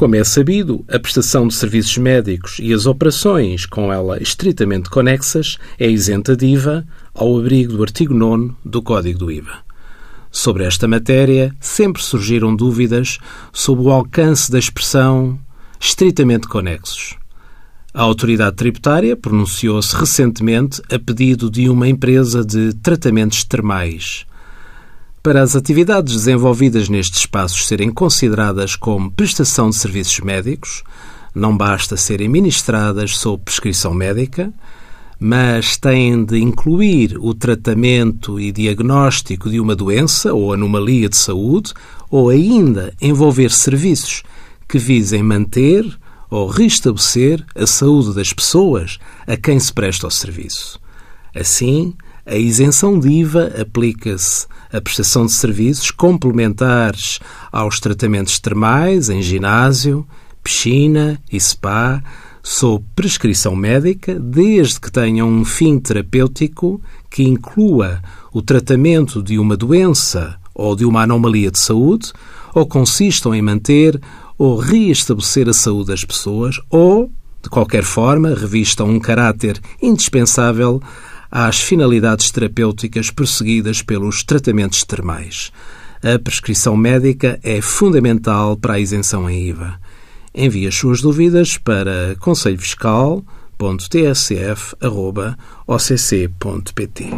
Como é sabido, a prestação de serviços médicos e as operações com ela estritamente conexas é isenta de IVA ao abrigo do artigo 9 do Código do IVA. Sobre esta matéria, sempre surgiram dúvidas sobre o alcance da expressão estritamente conexos. A autoridade tributária pronunciou-se recentemente a pedido de uma empresa de tratamentos termais. Para as atividades desenvolvidas nestes espaços serem consideradas como prestação de serviços médicos, não basta serem ministradas sob prescrição médica, mas têm de incluir o tratamento e diagnóstico de uma doença ou anomalia de saúde, ou ainda envolver serviços que visem manter ou restabelecer a saúde das pessoas a quem se presta o serviço. Assim, a isenção de IVA aplica-se à prestação de serviços complementares aos tratamentos termais em ginásio, piscina e spa, sob prescrição médica, desde que tenham um fim terapêutico que inclua o tratamento de uma doença ou de uma anomalia de saúde, ou consistam em manter ou reestabelecer a saúde das pessoas ou, de qualquer forma, revistam um caráter indispensável às finalidades terapêuticas perseguidas pelos tratamentos termais. A prescrição médica é fundamental para a isenção em IVA. Envie as suas dúvidas para conselhofiscal.tsf.occ.pt.